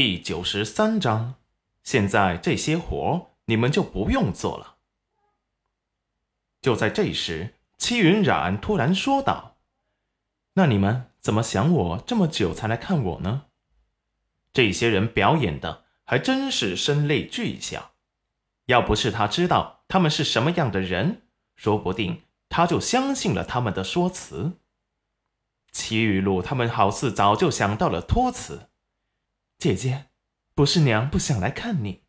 第九十三章，现在这些活你们就不用做了。就在这时，戚云染突然说道：“那你们怎么想我这么久才来看我呢？”这些人表演的还真是声泪俱下。要不是他知道他们是什么样的人，说不定他就相信了他们的说辞。齐雨露他们好似早就想到了托词：“姐姐，不是娘不想来看你，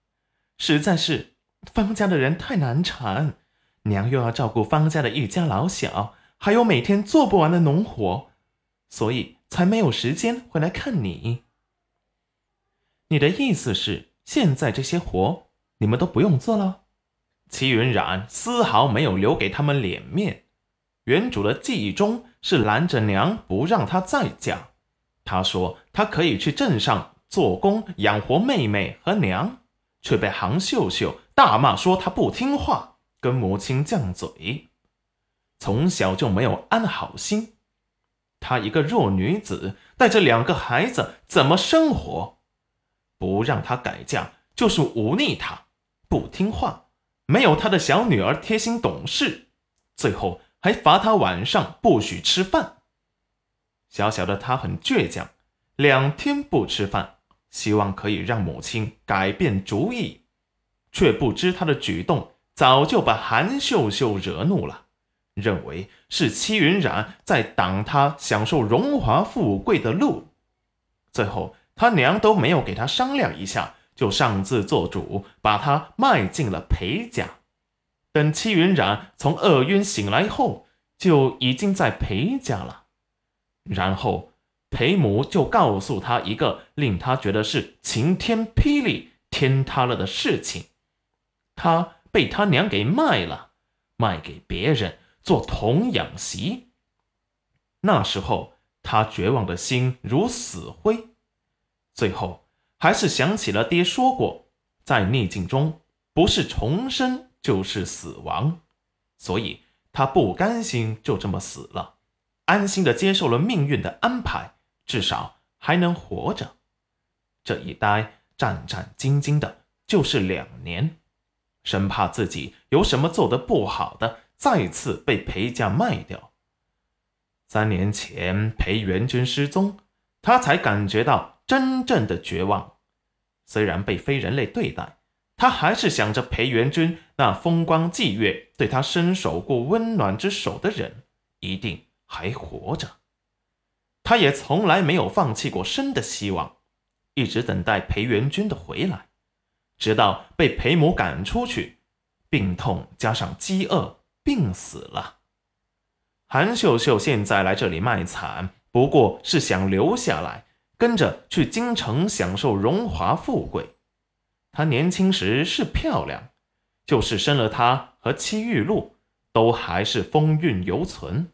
实在是方家的人太难缠，娘又要照顾方家的一家老小，还有每天做不完的农活，所以才没有时间回来看你。你的意思是，现在这些活？”你们都不用做了。齐云染丝毫没有留给他们脸面。原主的记忆中是拦着娘不让她再嫁。他说他可以去镇上做工养活妹妹和娘，却被杭秀秀大骂说她不听话，跟母亲犟嘴。从小就没有安好心。她一个弱女子带着两个孩子怎么生活？不让她改嫁就是忤逆她。不听话，没有他的小女儿贴心懂事，最后还罚她晚上不许吃饭。小小的她很倔强，两天不吃饭，希望可以让母亲改变主意，却不知他的举动早就把韩秀秀惹怒了，认为是戚云染在挡他享受荣华富贵的路。最后，他娘都没有给他商量一下。就擅自做主，把他卖进了裴家。等戚云染从厄晕醒来后，就已经在裴家了。然后裴母就告诉他一个令他觉得是晴天霹雳、天塌了的事情：他被他娘给卖了，卖给别人做童养媳。那时候他绝望的心如死灰，最后。还是想起了爹说过，在逆境中不是重生就是死亡，所以他不甘心就这么死了，安心的接受了命运的安排，至少还能活着。这一待战战兢兢的，就是两年，生怕自己有什么做的不好的，再次被裴家卖掉。三年前裴元君失踪，他才感觉到。真正的绝望，虽然被非人类对待，他还是想着裴元君那风光霁月对他伸手过温暖之手的人一定还活着。他也从来没有放弃过生的希望，一直等待裴元君的回来，直到被裴母赶出去，病痛加上饥饿，病死了。韩秀秀现在来这里卖惨，不过是想留下来。跟着去京城享受荣华富贵。她年轻时是漂亮，就是生了她和戚玉露，都还是风韵犹存。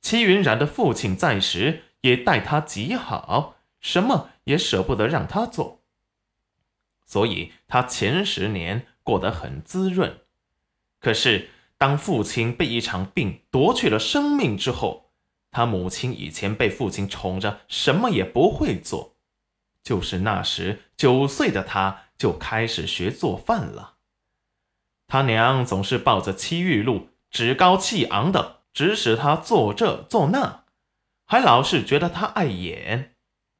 戚云染的父亲在时也待她极好，什么也舍不得让她做，所以她前十年过得很滋润。可是当父亲被一场病夺去了生命之后，他母亲以前被父亲宠着，什么也不会做。就是那时九岁的他就开始学做饭了。他娘总是抱着戚玉露，趾高气昂的指使他做这做那，还老是觉得他碍眼，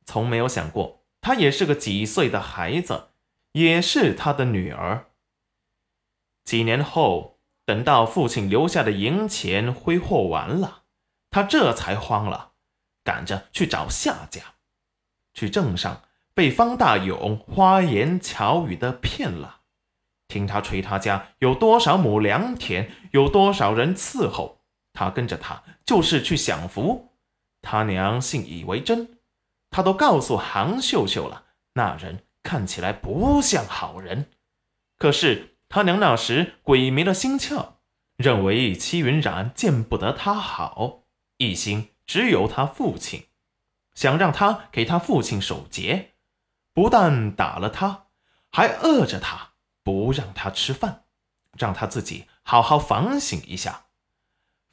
从没有想过他也是个几岁的孩子，也是他的女儿。几年后，等到父亲留下的银钱挥霍完了。他这才慌了，赶着去找下家。去镇上被方大勇花言巧语的骗了，听他吹他家有多少亩良田，有多少人伺候，他跟着他就是去享福。他娘信以为真，他都告诉杭秀秀了，那人看起来不像好人。可是他娘那时鬼迷了心窍，认为戚云染见不得他好。一心只有他父亲，想让他给他父亲守节，不但打了他，还饿着他，不让他吃饭，让他自己好好反省一下。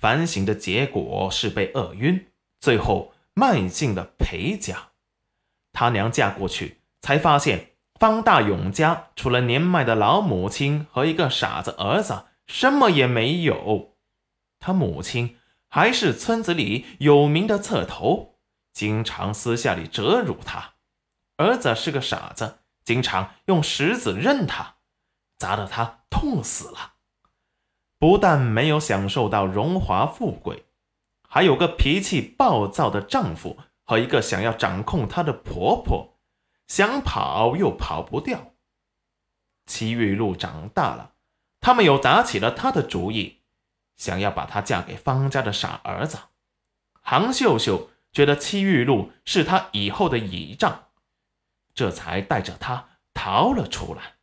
反省的结果是被饿晕，最后卖进了裴家。他娘嫁过去，才发现方大勇家除了年迈的老母亲和一个傻子儿子，什么也没有。他母亲还是村子里有名的刺头，经常私下里折辱他；儿子是个傻子，经常用石子扔他，砸得他痛死了。不但没有享受到荣华富贵，还有个脾气暴躁的丈夫和一个想要掌控她的婆婆，想跑又跑不掉。戚玉露长大了，他们又打起了她的主意。想要把她嫁给方家的傻儿子，杭秀秀觉得戚玉露是她以后的倚仗，这才带着她逃了出来。